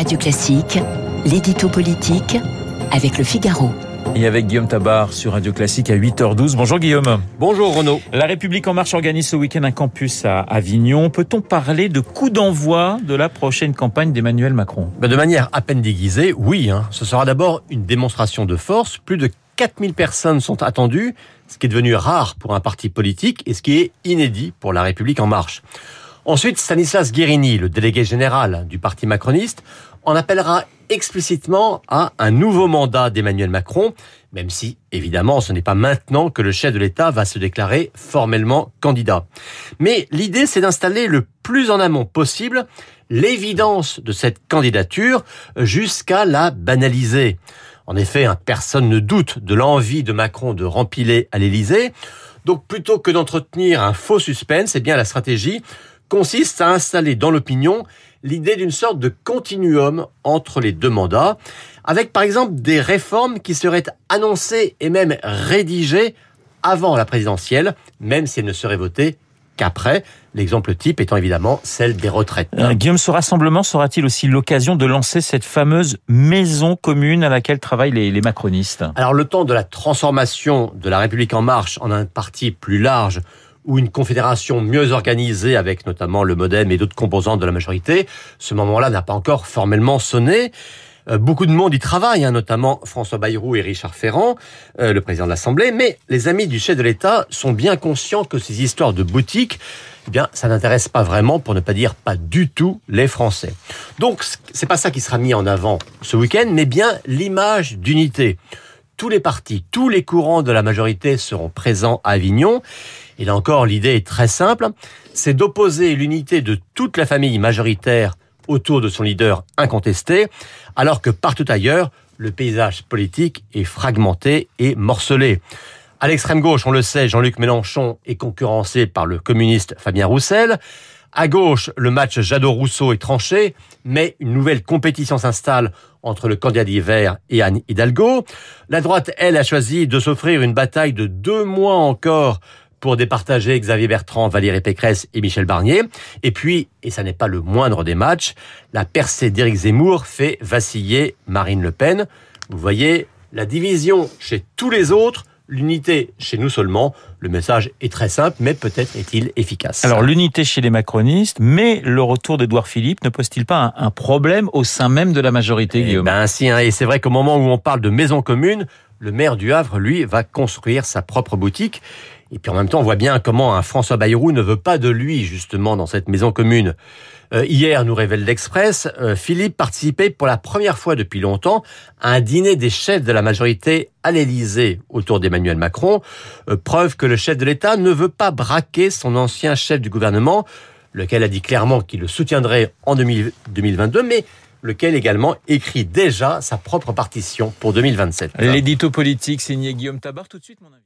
Radio Classique, l'édito politique avec le Figaro. Et avec Guillaume Tabar sur Radio Classique à 8h12. Bonjour Guillaume. Bonjour Renaud. La République En Marche organise ce week-end un campus à Avignon. Peut-on parler de coup d'envoi de la prochaine campagne d'Emmanuel Macron? Ben, De manière à peine déguisée, oui. Hein. Ce sera d'abord une démonstration de force. Plus de 4000 personnes sont attendues, ce qui est devenu rare pour un parti politique et ce qui est inédit pour la République En Marche. Ensuite, Stanislas Guérini, le délégué général du parti macroniste, en appellera explicitement à un nouveau mandat d'Emmanuel Macron, même si, évidemment, ce n'est pas maintenant que le chef de l'État va se déclarer formellement candidat. Mais l'idée, c'est d'installer le plus en amont possible l'évidence de cette candidature jusqu'à la banaliser. En effet, hein, personne ne doute de l'envie de Macron de rempiler à l'Élysée. Donc plutôt que d'entretenir un faux suspense, eh bien la stratégie consiste à installer dans l'opinion l'idée d'une sorte de continuum entre les deux mandats, avec par exemple des réformes qui seraient annoncées et même rédigées avant la présidentielle, même si elles ne seraient votées qu'après. L'exemple type étant évidemment celle des retraites. Euh, Guillaume, ce rassemblement sera-t-il aussi l'occasion de lancer cette fameuse maison commune à laquelle travaillent les, les macronistes? Alors le temps de la transformation de la République en marche en un parti plus large ou une confédération mieux organisée avec notamment le MoDem et d'autres composants de la majorité, ce moment-là n'a pas encore formellement sonné. Euh, beaucoup de monde y travaille, hein, notamment François Bayrou et Richard Ferrand, euh, le président de l'Assemblée, mais les amis du chef de l'État sont bien conscients que ces histoires de boutique, eh bien, ça n'intéresse pas vraiment, pour ne pas dire pas du tout, les Français. Donc, c'est pas ça qui sera mis en avant ce week-end, mais bien l'image d'unité. Tous les partis, tous les courants de la majorité seront présents à Avignon. Et là encore, l'idée est très simple, c'est d'opposer l'unité de toute la famille majoritaire autour de son leader incontesté, alors que partout ailleurs, le paysage politique est fragmenté et morcelé. À l'extrême gauche, on le sait, Jean-Luc Mélenchon est concurrencé par le communiste Fabien Roussel. À gauche, le match Jadot-Rousseau est tranché, mais une nouvelle compétition s'installe entre le candidat d'hiver et Anne Hidalgo. La droite, elle, a choisi de s'offrir une bataille de deux mois encore pour départager Xavier Bertrand, Valérie Pécresse et Michel Barnier. Et puis, et ça n'est pas le moindre des matchs, la percée d'Éric Zemmour fait vaciller Marine Le Pen. Vous voyez, la division chez tous les autres l'unité chez nous seulement. Le message est très simple, mais peut-être est-il efficace. Alors l'unité chez les macronistes, mais le retour d'Édouard Philippe ne pose-t-il pas un, un, problème au sein même de la majorité, eh Guillaume? Ben si, hein, et c'est vrai qu'au moment où on parle de maison commune, le maire du Havre, lui, va construire sa propre boutique. Et puis en même temps, on voit bien comment un François Bayrou ne veut pas de lui, justement, dans cette maison commune. Euh, hier, nous révèle l'Express, euh, Philippe participait pour la première fois depuis longtemps à un dîner des chefs de la majorité à l'Élysée autour d'Emmanuel Macron. Euh, preuve que le chef de l'État ne veut pas braquer son ancien chef du gouvernement, lequel a dit clairement qu'il le soutiendrait en 2022, mais lequel également écrit déjà sa propre partition pour 2027. L'édito politique signé Guillaume Tabar tout de suite, mon ami.